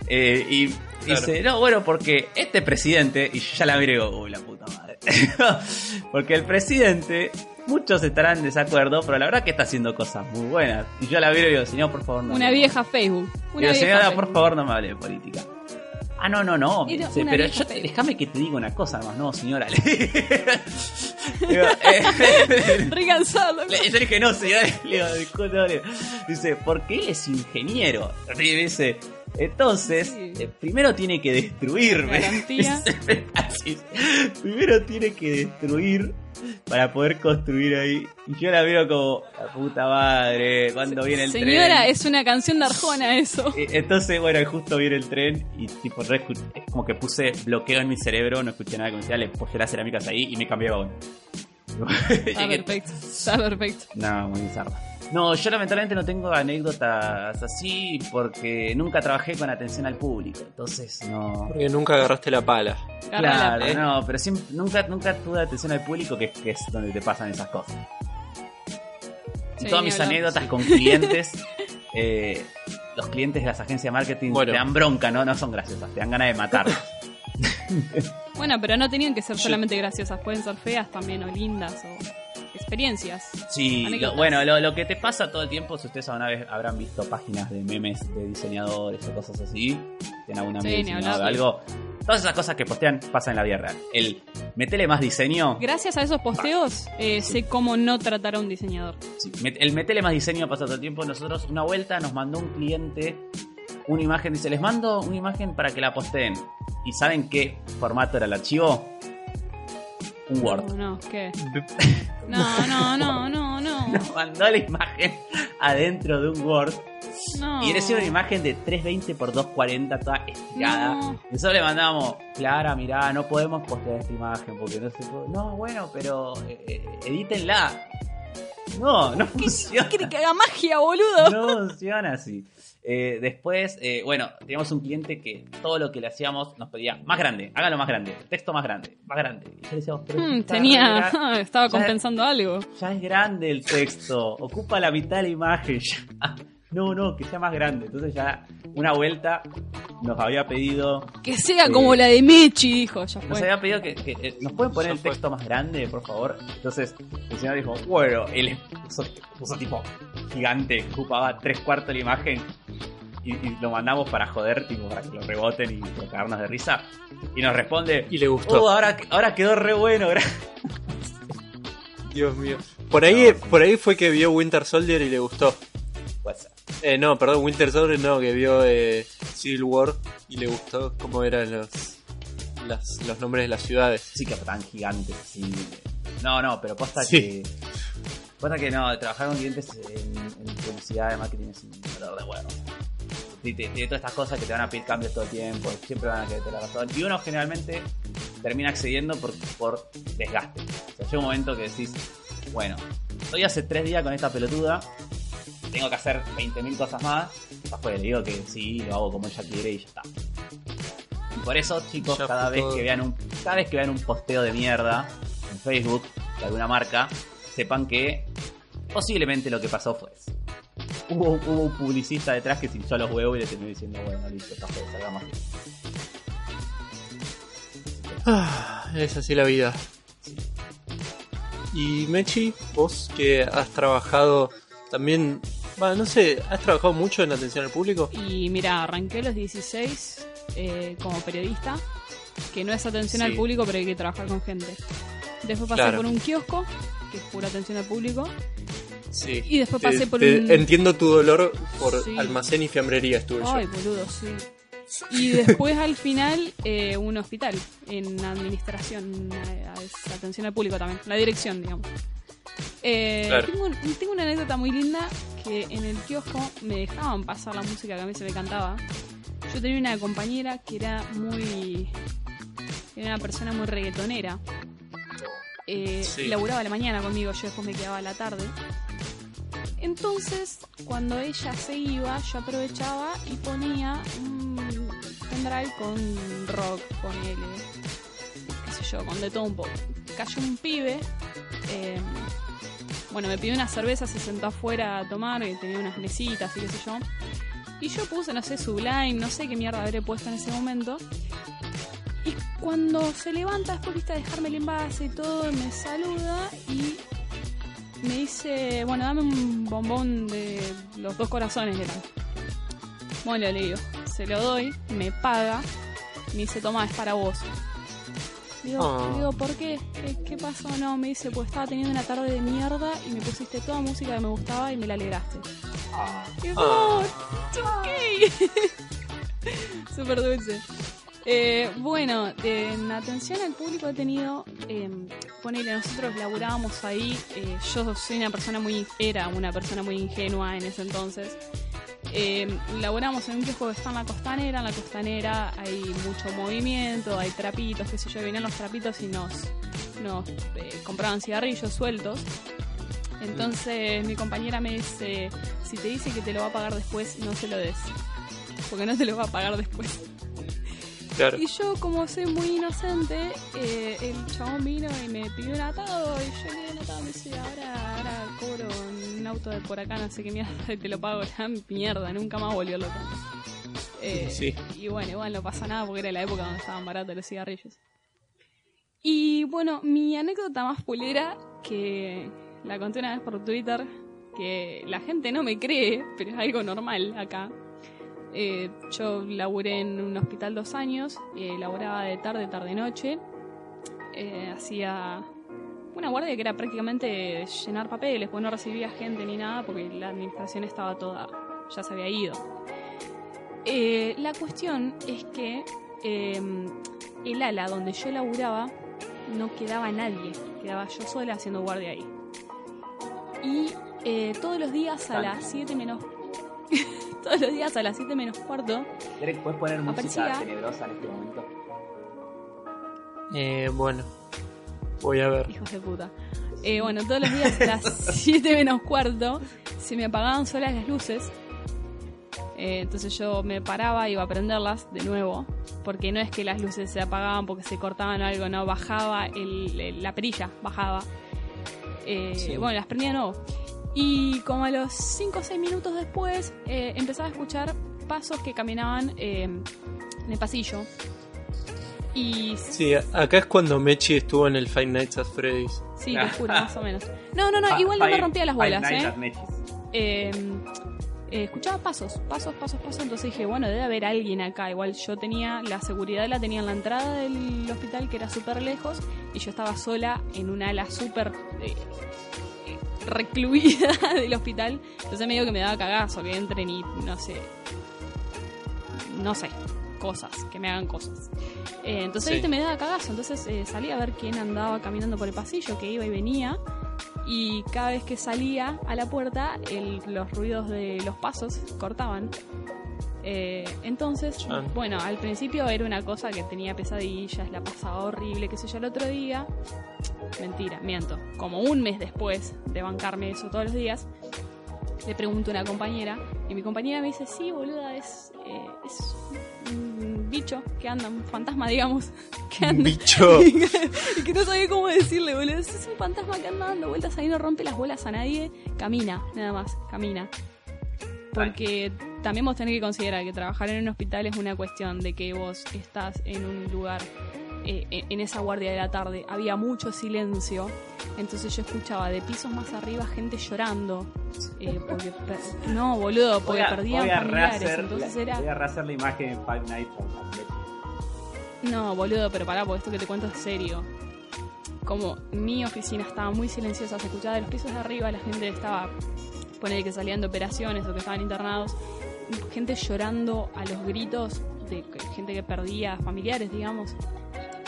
Eh, y dice, no, bueno, porque este presidente, y yo ya la digo, uy, la puta madre. porque el presidente, muchos estarán en desacuerdo, pero la verdad que está haciendo cosas muy buenas. Y yo la miro y digo, señor, por favor, no. Una vieja Facebook. Una Digo, vieja señora, Facebook. por favor, no me hable de política. Ah, no, no, no. Era pero yo, déjame que te diga una cosa, además, no, señora. Digo, eh, le- yo dije, no, señora, le digo, no, le. Dice, porque él es ingeniero. Y dice, entonces, Sí. eh, primero tiene que destruirme. Garantía. Así es. primero tiene que destruir para poder construir ahí. Y yo la veo como, la puta madre, cuando viene el Señora, tren. es una canción de Arjona eso. Eh, Entonces, bueno, justo viene el tren y tipo, re como que puse bloqueo en mi cerebro, no escuché nada decía, le puse las cerámicas ahí y me cambié de vagón. Está perfecto. Está perfecto. no, muy bizarra. No, yo lamentablemente no tengo anécdotas así porque nunca trabajé con atención al público. Entonces, no. Porque nunca agarraste la pala. Claro, ¿eh? no, pero siempre, nunca, nunca tuve atención al público que, que es donde te pasan esas cosas. Y Sí, todas mis anécdotas con clientes, eh, los clientes de las agencias de marketing Bueno. te dan bronca, ¿no? No son graciosas, te dan ganas de matarlos. Bueno, pero no tenían que ser Yo- solamente graciosas, pueden ser feas también o lindas o experiencias. Sí, lo- bueno, lo, lo que te pasa todo el tiempo, si ustedes alguna vez habrán visto páginas de memes de diseñadores o cosas así, tienen alguna Sí, algo, todas esas cosas que postean pasan en la vida real. El metele más diseño, Gracias a esos posteos eh, sé cómo no tratar a un diseñador. sí, el metele más diseño pasa todo el tiempo. Nosotros una vuelta nos mandó un cliente una imagen, dice, les mando una imagen para que la posteen. ¿Y saben qué formato era el archivo? Un Word. No, no, ¿qué? No, no, no, no, no. Nos mandó la imagen adentro de un Word No. Y era una imagen de 320 por 240 toda estirada. No. Nosotros le mandábamos, Clara, mirá, no podemos postear esta imagen porque no se puede. No, bueno, pero eh, eh, edítenla. No, no funciona. ¿Quiere que haga magia, boludo? No funciona así. Eh, después, eh, bueno, teníamos un cliente que todo lo que le hacíamos nos pedía más grande, hágalo más grande, texto más grande, más grande. Y yo le decíamos, pero Hmm, tenía. gra- Estaba compensando algo. ya es grande el texto, ocupa la mitad de la imagen. ya. No, no, que sea más grande. Entonces ya una vuelta nos había pedido, Que sea como la de Mechi, dijo. Ya nos había pedido que, que, eh, nos pueden poner Ya el fue. texto más grande, por favor. Entonces el señor dijo, bueno, él puso, puso tipo gigante, ocupaba tres cuartos de la imagen. Y, y lo mandamos para joder, tipo, para que lo reboten y para cagarnos de risa. Y nos responde, Y le gustó. oh, ahora, ahora quedó re bueno, gra-". Dios mío. Por ahí, por ahí fue que vio Winter Soldier y le gustó. Puede ser. Eh, no, perdón, Winter Soldier no, que vio eh, Civil War y le gustó cómo eran los, las- los nombres de las ciudades. Sí, que tan gigantes, sí. No, no, pero posta Sí. que. Posta que no, trabajar con clientes en, en publicidad de marketing es un dolor de huevo. Tiene todas estas cosas que te van a pedir cambios todo el tiempo, siempre van a querer la razón. Y uno generalmente termina accediendo por, por desgaste. O sea, llega un momento que decís, bueno, estoy hace tres días con esta pelotuda, tengo que hacer 20.000 cosas más. Después le digo que sí, lo hago como ella quiere y ya está. Y por eso, chicos, cada vez todo. que vean un cada vez que vean un posteo de mierda en Facebook de alguna marca, sepan que posiblemente lo que pasó fue eso. Hubo, hubo un publicista detrás que se hinchó los huevos y le terminó diciendo, bueno, listo, está fue, salgamos. Ah, es así la vida. Y Mechi, vos que has trabajado también, bueno, no sé, has trabajado mucho en atención al público. Y mira, arranqué a los 16 eh, como periodista, que no es atención Sí. al público, pero hay que trabajar con gente. Después pasé Claro. por un kiosco, que es pura atención al público. Sí. Y después Te- pasé por te- un- Entiendo tu dolor por Sí. almacén y fiambrería estuve Ay, yo. boludo, sí. Y después al final eh, un hospital en administración, eh, atención al público también, la dirección, digamos. Eh, Claro. tengo, un- tengo una anécdota muy linda que en el kiosco me dejaban pasar la música que a mí se me cantaba. Yo tenía una compañera que era muy... Era una persona muy reggaetonera. Eh, Sí. Laburaba a la mañana conmigo, yo después me quedaba a la tarde. Entonces, cuando ella se iba, yo aprovechaba y ponía un pendrive con rock, con L, qué sé yo, con de todo un poco. Cayó un pibe, eh, bueno, me pidió una cerveza, se sentó afuera a tomar, tenía unas mesitas y qué sé yo. Y yo puse, no sé, Sublime, no sé qué mierda habré puesto en ese momento. Y cuando se levanta, después viste a dejarme el envase y todo, me saluda y me dice, bueno, dame un bombón de los dos corazones eran. Bueno, le digo, se lo doy, me paga, me dice, toma, es para vos. Digo, Oh. digo, ¿por qué? qué? qué pasó? No, me dice, pues estaba teniendo una tarde de mierda y me pusiste toda música que me gustaba y me la alegraste. Y yo, Ah. "Oh, ok. Súper dulce. Eh, bueno, en atención al público he tenido, eh, ponele, nosotros laburábamos ahí, eh, yo soy una persona muy, era una persona muy ingenua en ese entonces. Eh, laburamos en un kiosco que está en la costanera, en la costanera hay mucho movimiento, hay trapitos, qué sé yo, venían los trapitos y nos, nos eh, compraban cigarrillos sueltos. Entonces mi compañera me dice, si te dice que te lo va a pagar después, no se lo des. Porque no te lo va a pagar después. Claro. Y yo, como soy muy inocente, eh, el chabón vino y me pidió un atado. Y yo le di un atado. Me dice, ahora, ahora cobro un auto de por acá, no sé qué mierda, y te lo pago. Ya, mierda, nunca más volvió loco. Eh, Sí. Y bueno, igual no pasa nada porque era la época donde estaban baratos los cigarrillos. Y bueno, mi anécdota más pulera, que la conté una vez por Twitter, que la gente no me cree, pero es algo normal acá. Eh, yo laburé en un hospital dos años, eh, laburaba de tarde, tarde-noche. Eh, hacía una guardia que era prácticamente llenar papeles, pues no recibía gente ni nada porque la administración estaba toda, ya se había ido. Eh, la cuestión es que eh, el ala donde yo laburaba no quedaba nadie, quedaba yo sola haciendo guardia ahí. Y eh, todos los días a las 7 menos todos los días a las 7 menos cuarto. ¿puedes poner música Aparecía. tenebrosa en este momento? Eh, bueno, voy a ver. Hijos de puta. Eh, bueno, todos los días a las 7 menos cuarto se me apagaban solas las luces. Eh, entonces yo me paraba, iba a prenderlas de nuevo. Porque no es que las luces se apagaban porque se cortaban o algo, no, bajaba el- el- la perilla, bajaba. Eh, Sí. Bueno, las prendía de nuevo. Y como a los 5 o 6 minutos después eh, empezaba a escuchar pasos que caminaban eh, en el pasillo. Y Sí, acá es cuando Mechi estuvo en el Five Nights at Freddy's. Sí, te juro, más o menos. No, no, no, igual no me rompía las Five bolas, Nights ¿eh? Eh, eh, Escuchaba pasos, pasos, pasos, pasos. Entonces dije, bueno, debe haber alguien acá. Igual yo tenía, la seguridad la tenía en la entrada del hospital, que era súper lejos, y yo estaba sola en una ala súper eh, recluida del hospital. Entonces me digo que me daba cagazo que entren y, no sé, no sé, cosas, que me hagan cosas. Eh, entonces, Sí. viste, me daba cagazo. Entonces eh, salí a ver quién andaba caminando por el pasillo, que iba y venía. Y cada vez que salía a la puerta, el- los ruidos de los pasos cortaban. Eh, entonces, Chan. bueno, al principio era una cosa que tenía pesadillas, la pasaba horrible, qué sé yo, el otro día. Mentira, miento. Como un mes después de bancarme eso todos los días, le pregunto a una compañera y mi compañera me dice, sí, boluda, es, eh, es un bicho que anda, un fantasma, digamos, que anda. Bicho. y que no sabía cómo decirle, boludo. Es un fantasma que anda dando vueltas ahí, no rompe las bolas a nadie, camina, nada más, camina. Porque también vos tenés que considerar que trabajar en un hospital es una cuestión de que vos estás en un lugar, eh, en esa guardia de la tarde, había mucho silencio, entonces yo escuchaba de pisos más arriba gente llorando. eh, porque no, boludo, Voy porque a, perdían voy a familiares. rehacer Entonces la, era. voy a rehacer la imagen en Five Nights at. No, boludo, pero pará, porque esto que te cuento es serio. Como mi oficina estaba muy silenciosa, se escuchaba de los pisos de arriba, la gente estaba, ponele que salían de operaciones o que estaban internados, gente llorando a los gritos de gente que perdía familiares, digamos.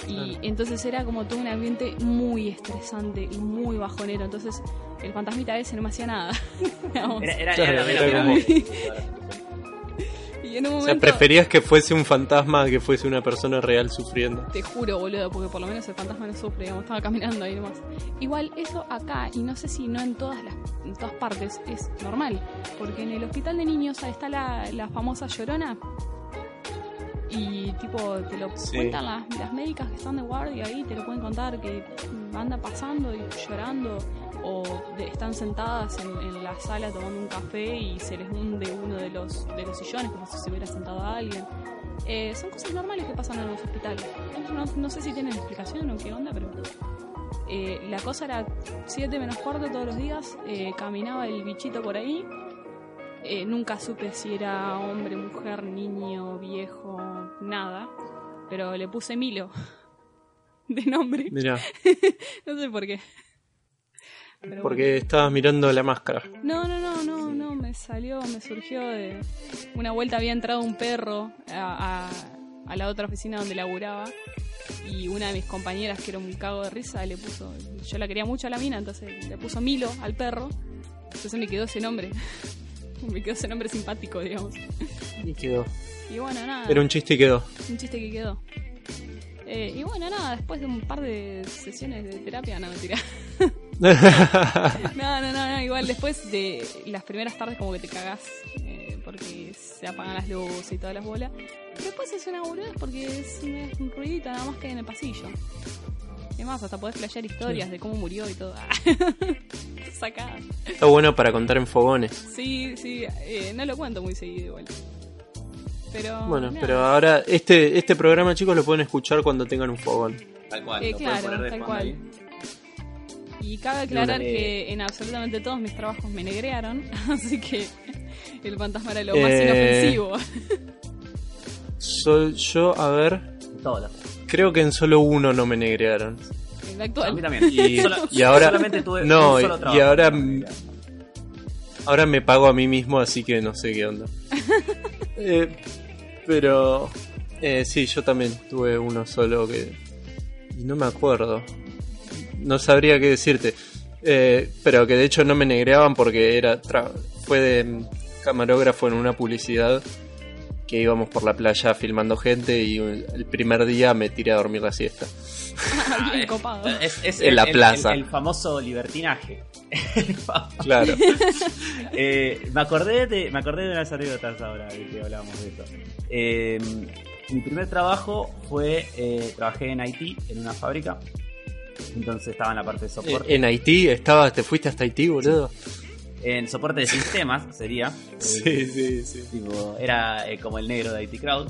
Y entonces era como todo un ambiente muy estresante y muy bajonero. Entonces el fantasmita ese no me hacía nada. Era, era, era era como- y en un O sea, preferías que fuese un fantasma que fuese una persona real sufriendo. Te juro, boludo, porque por lo menos el fantasma no sufre, digamos, estaba caminando ahí nomás. Igual eso acá, y no sé si no en todas las en todas partes, es normal. Porque en el hospital de niños está la, la famosa llorona. Y tipo, te lo Sí. cuentan las, las médicas que están de guardia ahí, te lo pueden contar que anda pasando y llorando. O de- están sentadas en, en la sala tomando un café y se les hunde uno de los, de los sillones como si se hubiera sentado a alguien. Eh, son cosas normales que pasan en los hospitales. No, no sé si tienen explicación o qué onda, pero. eh, la cosa era 7 menos cuarto todos los días. eh, caminaba el bichito por ahí. eh, nunca supe si era hombre, mujer, niño, viejo, nada. Pero le puse Milo de nombre. Mira, No sé por qué. Pero porque estabas mirando la máscara. No, no, no, no, no, me salió, me surgió de una vuelta había entrado un perro a, a- a la otra oficina donde laburaba y una de mis compañeras que era un cago de risa le puso, yo la quería mucho a la mina, entonces le puso Milo al perro, entonces me quedó ese nombre, me quedó ese nombre simpático, digamos. Y quedó. Y bueno, nada, Era un chiste y quedó. un chiste que quedó. Eh, y bueno, nada, después de un par de sesiones de terapia, no, mentira. No, no, no, no, igual después de las primeras tardes como que te cagás eh, porque se apagan las luces y todas las bolas. Pero después es una boludez porque es, es un ruidito nada más que en el pasillo. Es más, hasta podés flashear historias de cómo murió y todo. Sacada. Está bueno para contar en fogones. Sí, sí, eh, no lo cuento muy seguido igual. Pero. Bueno, nada. pero ahora este este programa, chicos, lo pueden escuchar cuando tengan un fogón. Tal cual. Eh, lo puedes claro, poner de tal cual. ahí. Y cabe aclarar Eh, que en absolutamente todos mis trabajos me negrearon, así que el fantasma era lo más Eh, inofensivo. Soy yo, a ver, creo que en solo uno no me negrearon. El A actual. mí también. Y, Solo- y ahora solamente tuve no un y, ahora ahora me pago a mí mismo así que no sé qué onda Eh, pero eh, sí yo también tuve uno solo que y no me acuerdo no sabría qué decirte Eh, pero que de hecho no me negreaban porque era tra- fue de camarógrafo en una publicidad que íbamos por la playa filmando gente y el primer día me tiré a dormir la siesta. Bien es- copado. Es, es En el- la plaza. El, el famoso libertinaje. Claro. Eh, me acordé de me acordé de unas anécdotas ahora de que hablábamos de esto. Eh, mi primer trabajo fue eh, trabajé en Haití en una fábrica. Entonces estaba en la parte de soporte. en Haití estabas, te fuiste hasta Haití, boludo. En soporte de sistemas sería. Sí, sí, sí. Tipo, era eh, como el negro de IT Crowd.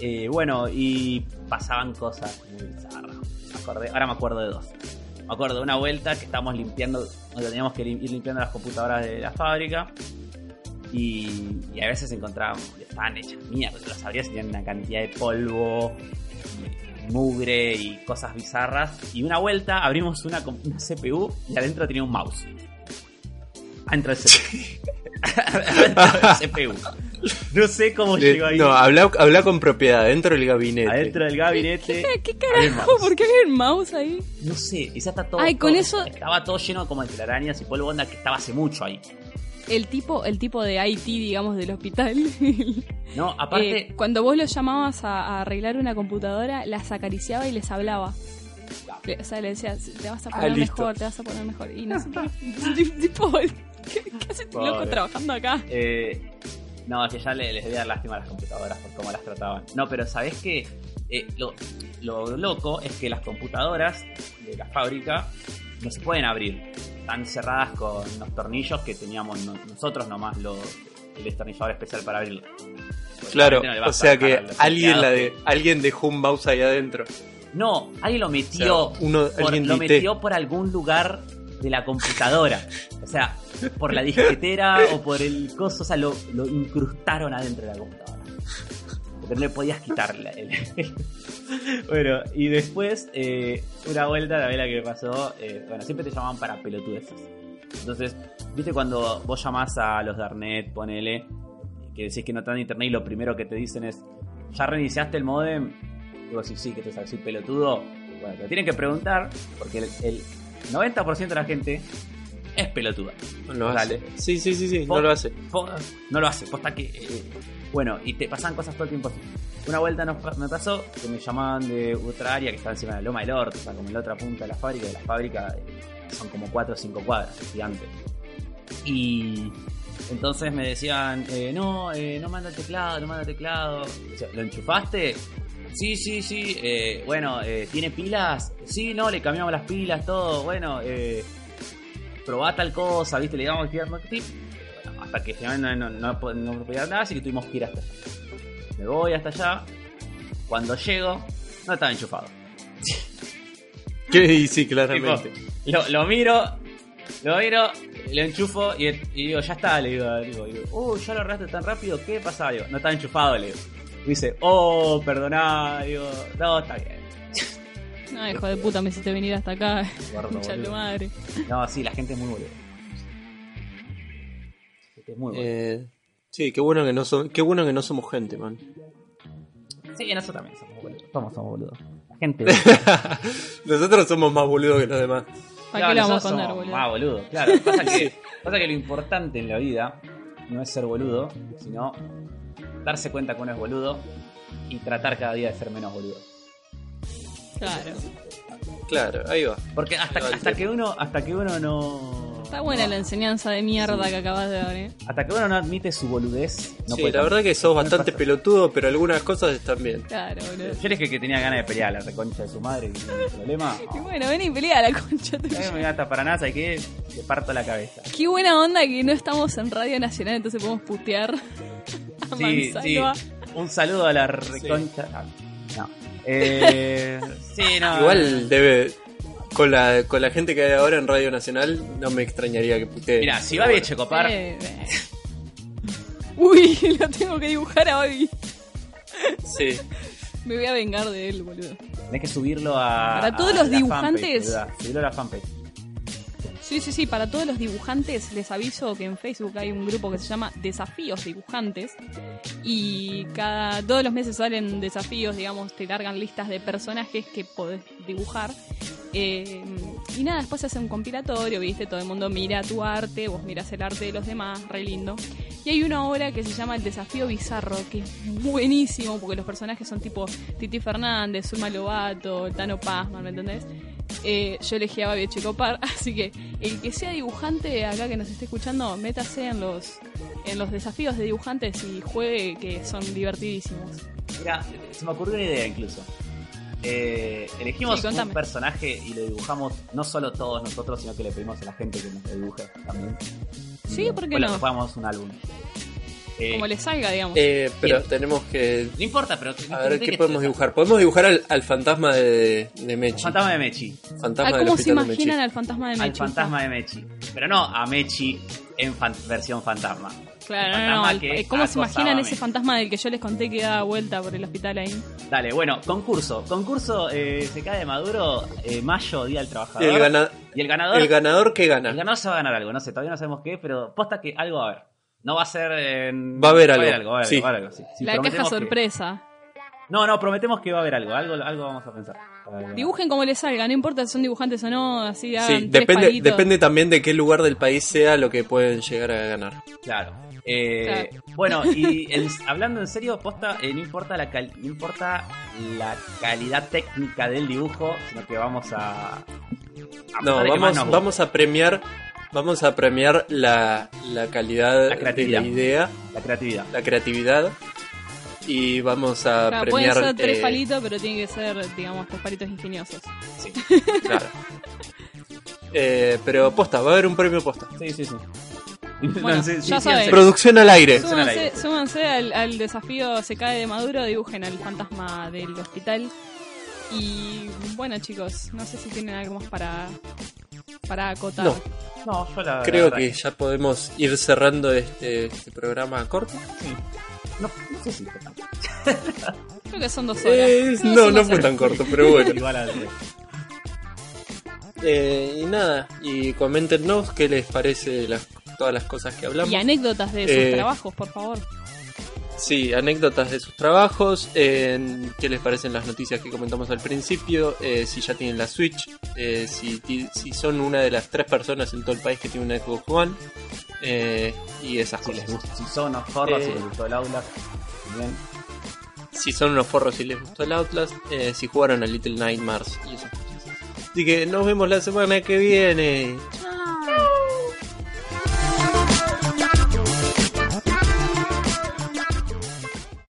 Eh, bueno, y pasaban cosas muy acordé- ahora me acuerdo de dos. Me acuerdo de una vuelta que estábamos limpiando, teníamos que ir limpiando las computadoras de la fábrica. Y, y a veces encontrábamos, estaban hechas mierda. Las abrías y tenían una cantidad de polvo, mugre y cosas bizarras. Y una vuelta abrimos una, una CPU y adentro tenía un mouse. Adentro del CPU. adentro del CPU. No sé cómo Le- llegó ahí. no, habla, habla con propiedad, dentro del gabinete. adentro del gabinete. ¿Qué un carajo? ¿Por qué había el mouse ahí? No sé, quizá está todo. Ay, con todo- eso- Estaba todo lleno como de telarañas y polvo onda que estaba hace mucho ahí. El tipo, el tipo de IT, digamos, del hospital. No, aparte. Eh, cuando vos lo llamabas a, a arreglar una computadora, las acariciaba y les hablaba. Le- o sea, le decía, te vas a Ah, poner mejor, te vas a poner mejor. Y no sé qué. tipo, ¿qué, qué hace este loco trabajando acá? eh, no, es que ya le- les debía dar lástima a las computadoras por cómo las trataban. No, pero ¿sabés qué? Eh, lo, lo loco es que las computadoras de la fábrica no se pueden abrir. Están cerradas con unos tornillos que teníamos no- nosotros nomás, los, el destornillador especial para abrirlo. Porque Claro, no o a sea que a los alguien, la de, alguien dejó un mouse ahí adentro. No, alguien lo metió. O sea, uno- por- alguien lo metió por algún lugar de la computadora. O sea, por la disquetera o por el coso. O sea, lo, incrustaron adentro de la computadora. Porque no le podías quitar la- el- Bueno, y después, eh, una vuelta, la vela que pasó. eh, bueno, siempre te llamaban para pelotudeces. Entonces, viste cuando vos llamás a los Darnet, ponele, que decís que no te dan internet y lo primero que te dicen es, ¿ya reiniciaste el modem? Vos decís, sí, que te soy pelotudo. Bueno, te lo tienen que preguntar, porque el 90% de la gente es pelotuda. No lo Dale. hace. Sí, sí, sí, sí, no lo hace. No lo hace, posta que. eh, bueno, y te pasan cosas todo el tiempo así. Una vuelta nos pa- me pasó que me llamaban de otra área que estaba encima de la loma del orto, o sea, como en la otra punta de la fábrica. De la fábrica eh, son como 4 o 5 cuadras, es gigante. Y entonces me decían: eh, No, eh, no manda teclado, no manda teclado. O sea, ¿Lo enchufaste? Sí, sí, sí. eh, bueno, eh, ¿tiene pilas? Sí, no, le cambiamos las pilas, todo. Bueno, eh, probá tal cosa, ¿viste? Le digamos que tip. Bueno, hasta que finalmente no, no, no, no nada, así que tuvimos que ir hasta allá. Me voy hasta allá. Cuando llego, no estaba enchufado. Que sí, Tipo, claramente. lo, lo miro, lo miro, lo enchufo y, y digo, ya está, le digo, digo, digo, uh, ya lo arreglaste tan rápido, ¿qué pasa? Digo, no estaba enchufado, le digo. Dice, oh, perdoná, digo, no, está bien. No, hijo de puta, me hiciste venir hasta acá. Tu madre. No, sí, la gente es muy boluda. La gente Es muy boluda. Eh, sí, qué bueno que no somos, qué bueno que no somos gente, man. Sí, nosotros también somos boludos. Somos, somos boludos. La gente. Nosotros somos más boludos que los demás. ¿Para qué lo vamos a boludo? Más boludo, claro. Pasa que, pasa que lo importante en la vida no es ser boludo, sino darse cuenta que uno es boludo y tratar cada día de ser menos boludo. Claro. Claro, ahí va. Porque hasta, el hasta que uno, hasta que uno no. Está buena la enseñanza de mierda que acabas de dar, eh. Hasta que uno no admite su boludez, no sí, puede la verdad que sos no bastante pelotudo, pero algunas cosas están bien. Claro, boludo. Yo dije que tenía ganas de pelear a la reconcha de su madre y no hay problema. Y bueno, ven y pelea la concha No tuya. me gasta para nada, ¿sabes qué? Le parto la cabeza. Qué buena onda que no estamos en Radio Nacional, entonces podemos putear Sí, sí. Un saludo a la reconcha. Ah, No. Eh, sí, no. Igual debe. Con la, con la gente que hay ahora en Radio Nacional, no me extrañaría que putee. Mira, si va a Checopar, Eh, eh. Uy, lo tengo que dibujar a Babi. Sí. Me voy a vengar de él, boludo. tenés que subirlo a. Para todos a los la dibujantes. fanpage, subirlo a la fanpage. Sí, sí, sí, para todos los dibujantes les aviso que en Facebook hay un grupo que se llama Desafíos Dibujantes y cada todos los meses salen desafíos, digamos, te largan listas de personajes que podés dibujar. Eh, y nada, después se hace un compilatorio, viste, todo el mundo mira tu arte, vos mirás el arte de los demás, re lindo. Y hay una obra que se llama El Desafío Bizarro, que es buenísimo, porque los personajes son tipo Titi Fernández, Zulma Lobato, Tano Pazman, ¿me entendés? Eh, yo elegí a Babi Checopar, así que el que sea dibujante acá que nos esté escuchando, métase en los, en los desafíos de dibujantes y juegue que son divertidísimos. Mira, se me ocurrió una idea incluso. Eh, elegimos Sí, un personaje y lo dibujamos no solo todos nosotros, sino que le pedimos a la gente que nos lo dibuje también. Sí, ¿por qué no? un álbum. Eh, Como le salga, digamos. Eh, pero Bien. tenemos que. No importa, pero. A ver, ¿qué podemos dibujar? Podemos dibujar al, al fantasma de, de Mechi. Fantasma de Mechi. Fantasma ¿Cómo se imaginan al fantasma de Al Mechi? fantasma de Mechi. Pero no a Mechi en fan- versión fantasma. Claro, El no, no, fantasma al- que eh, ¿Cómo se imaginan ese fantasma del que yo les conté que daba vuelta por el hospital ahí? Dale, bueno, concurso. Concurso eh, se cae de Maduro, eh, mayo, Día del Y Trabajador. el, gana- Y el ganador. el ganador que el gana. ganador se va a ganar algo, no sé, todavía no sabemos qué, pero posta que algo va a haber. No va a ser. en- Va a haber Va algo, a haber algo, va a haber sí. algo, va a haber algo, sí. Sí, la caja que- sorpresa. No, no, prometemos que va a haber algo, algo, algo vamos a pensar. Dibujen como les salga, no importa si son dibujantes o no, así hagan Sí, depende, depende también de qué lugar del país sea lo que pueden llegar a ganar. Claro. Eh, Claro. Bueno, y hablando en serio, posta, eh, no importa la cal- no importa la calidad técnica del dibujo, sino que vamos a, a No, vamos, vamos a premiar, vamos a premiar la, la calidad La creatividad. de la idea, la creatividad. la creatividad y vamos a Claro, pueden premiar ser tres eh, palitos, pero tienen que ser, digamos, tres palitos ingeniosos. Sí, claro. Eh, pero posta, va a haber un premio posta. sí, sí. sí. Bueno, No, sí, sí, ya sí, saben. Producción al aire. Suena al aire. Súmanse, súmanse al, al desafío Se cae de Maduro, dibujen al fantasma del hospital. Y bueno, chicos, no sé si tienen algo más para, para acotar. No. No, yo la Creo la que ya podemos ir cerrando este, este programa corto. sí. No, no sé si fue tan- Creo que son dos horas. Eh, no, no fue tan corto, pero bueno. igual Eh, y nada, y coméntenos qué les parece las, todas las cosas que hablamos. Y anécdotas de sus Eh, trabajos, por favor. Sí, anécdotas de sus trabajos, en qué les parecen las noticias que comentamos al principio, eh, si ya tienen la Switch, eh, si, si son una de las tres personas en todo el país que tiene una Xbox One, eh, y esas si les cosas. gustó, si son unos forros, Eh, si les gustó el aula. Bien. Si son unos forros y les gustó el Outlast, eh, si jugaron a Little Nightmares y esas cosas. Así que nos vemos la semana que viene.